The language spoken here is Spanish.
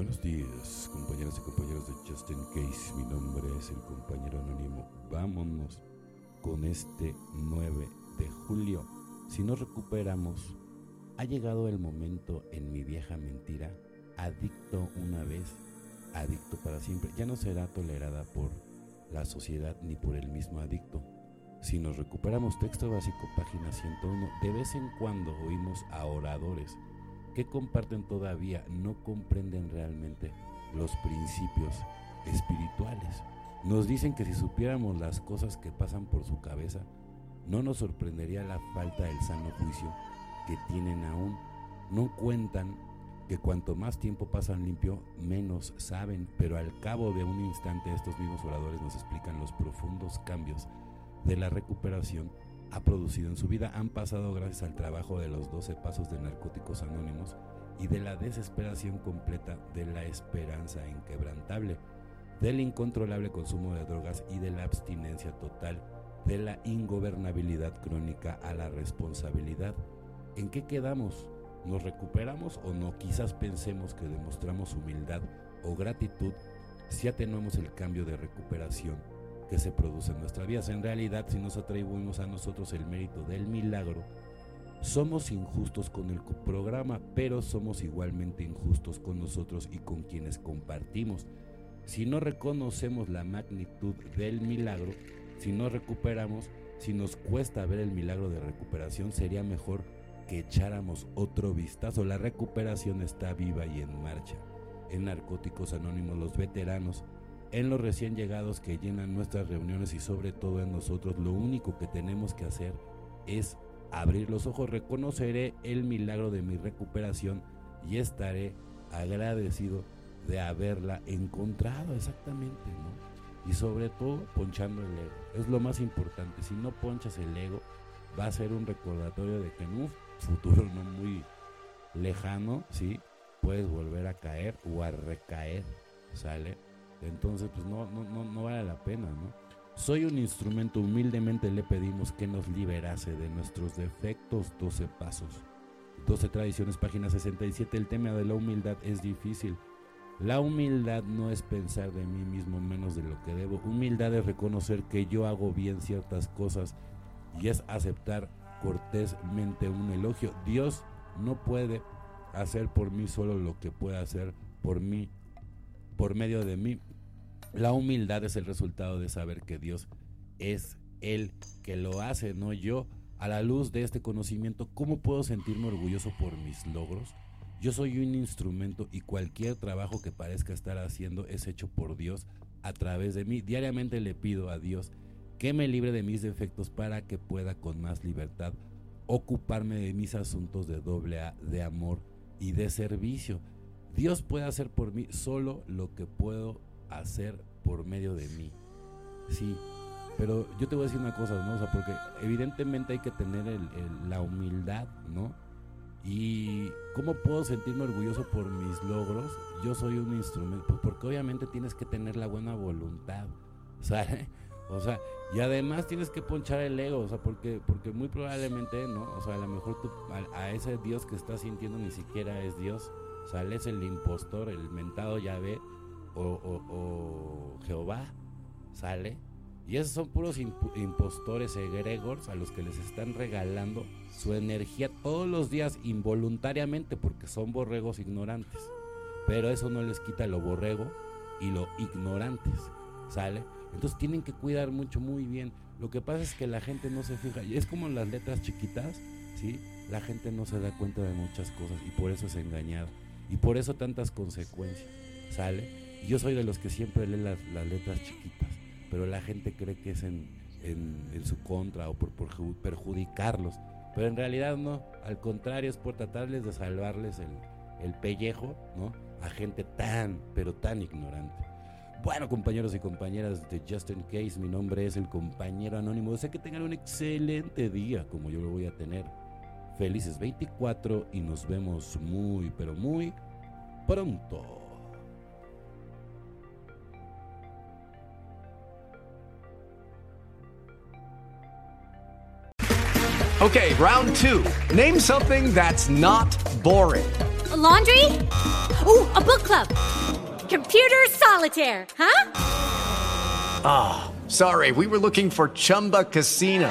Buenos días, compañeras y compañeros de Just In Case. Mi nombre es el compañero anónimo. Vámonos con este 9 de julio. Si no recuperamos, ha llegado el momento en mi vieja mentira, adicto una vez, adicto para siempre. Ya no será tolerada por la sociedad ni por el mismo adicto. Si nos recuperamos texto básico, página 101, de vez en cuando oímos a oradores que comparten todavía, no comprenden realmente los principios espirituales. Nos dicen que si supiéramos las cosas que pasan por su cabeza, no nos sorprendería la falta del sano juicio que tienen aún. No cuentan que cuanto más tiempo pasan limpio, menos saben, pero al cabo de un instante estos mismos oradores nos explican los profundos cambios de la recuperación ha producido en su vida. Han pasado gracias al trabajo de los 12 pasos de narcóticos anónimos y de la desesperación completa de la esperanza inquebrantable del incontrolable consumo de drogas y de la abstinencia total de la ingobernabilidad crónica a la responsabilidad. ¿En qué quedamos? ¿Nos recuperamos o no? Quizás pensemos que demostramos humildad o gratitud si atenuamos el cambio de recuperación que se produce en nuestras vidas. En realidad, si nos atribuimos a nosotros el mérito del milagro, somos injustos con el programa, pero somos igualmente injustos con nosotros y con quienes compartimos. Si no reconocemos la magnitud del milagro, si no recuperamos, si nos cuesta ver el milagro de recuperación, sería mejor que echáramos otro vistazo. La recuperación está viva y en marcha. En Narcóticos Anónimos, los veteranos, en los recién llegados que llenan nuestras reuniones y sobre todo en nosotros, lo único que tenemos que hacer es abrir los ojos. Reconoceré el milagro de mi recuperación y estaré agradecido de haberla encontrado exactamente, ¿no? Y sobre todo ponchando el ego. Es lo más importante. Si no ponchas el ego, va a ser un recordatorio de que en un futuro no muy lejano, ¿sí? Puedes volver a caer o a recaer, ¿sale? Entonces, pues no, no, no, no vale la pena, ¿no? Soy un instrumento, humildemente le pedimos que nos liberase de nuestros defectos 12 pasos. 12 tradiciones, página 67. El tema de la humildad es difícil. La humildad no es pensar de mí mismo menos de lo que debo. Humildad es reconocer que yo hago bien ciertas cosas y es aceptar cortésmente un elogio. Dios no puede hacer por mí solo lo que puede hacer por mí, por medio de mí. La humildad es el resultado de saber que Dios es Él que lo hace, no yo. A la luz de este conocimiento, ¿cómo puedo sentirme orgulloso por mis logros? Yo soy un instrumento y cualquier trabajo que parezca estar haciendo es hecho por Dios a través de mí. Diariamente le pido a Dios que me libre de mis defectos para que pueda con más libertad ocuparme de mis asuntos de doble A, de amor y de servicio. Dios puede hacer por mí solo lo que puedo hacer por medio de mí. Sí, pero yo te voy a decir una cosa, ¿no? O sea, porque evidentemente hay que tener la humildad, ¿no? Y cómo puedo sentirme orgulloso por mis logros. Yo soy un instrumento, pues porque obviamente tienes que tener la buena voluntad, ¿sabes? O sea, y además tienes que ponchar el ego, o sea, porque, porque muy probablemente, ¿no? O sea, a lo mejor a, ese Dios que estás sintiendo ni siquiera es Dios, él es el impostor, el mentado Yahvé o, o, Jehová, ¿sale? Y esos son puros impostores egregores a los que les están regalando su energía todos los días involuntariamente porque son borregos ignorantes. Pero eso no les quita lo borrego y lo ignorantes, ¿sale? Entonces tienen que cuidar mucho, muy bien. Lo que pasa es que la gente no se fija. Y es como en las letras chiquitas, ¿sí? La gente no se da cuenta de muchas cosas y por eso es engañado. Y por eso tantas consecuencias, ¿sale? Yo soy de los que siempre lee las, letras chiquitas, pero la gente cree que es en, su contra o por, perjudicarlos. Pero en realidad no. Al contrario, es por tratarles de salvarles el, el pellejo, ¿no? A gente tan, pero tan ignorante. Bueno, compañeros y compañeras de Just In Case, mi nombre es el compañero anónimo. Sé que tengan un excelente día como yo lo voy a tener. Felices 24 y nos vemos muy, pero muy pronto. Okay, round two. Name something that's not boring. A laundry? Ooh, a book club. Computer solitaire, huh? Ah, sorry, we were looking for Chumba Casino.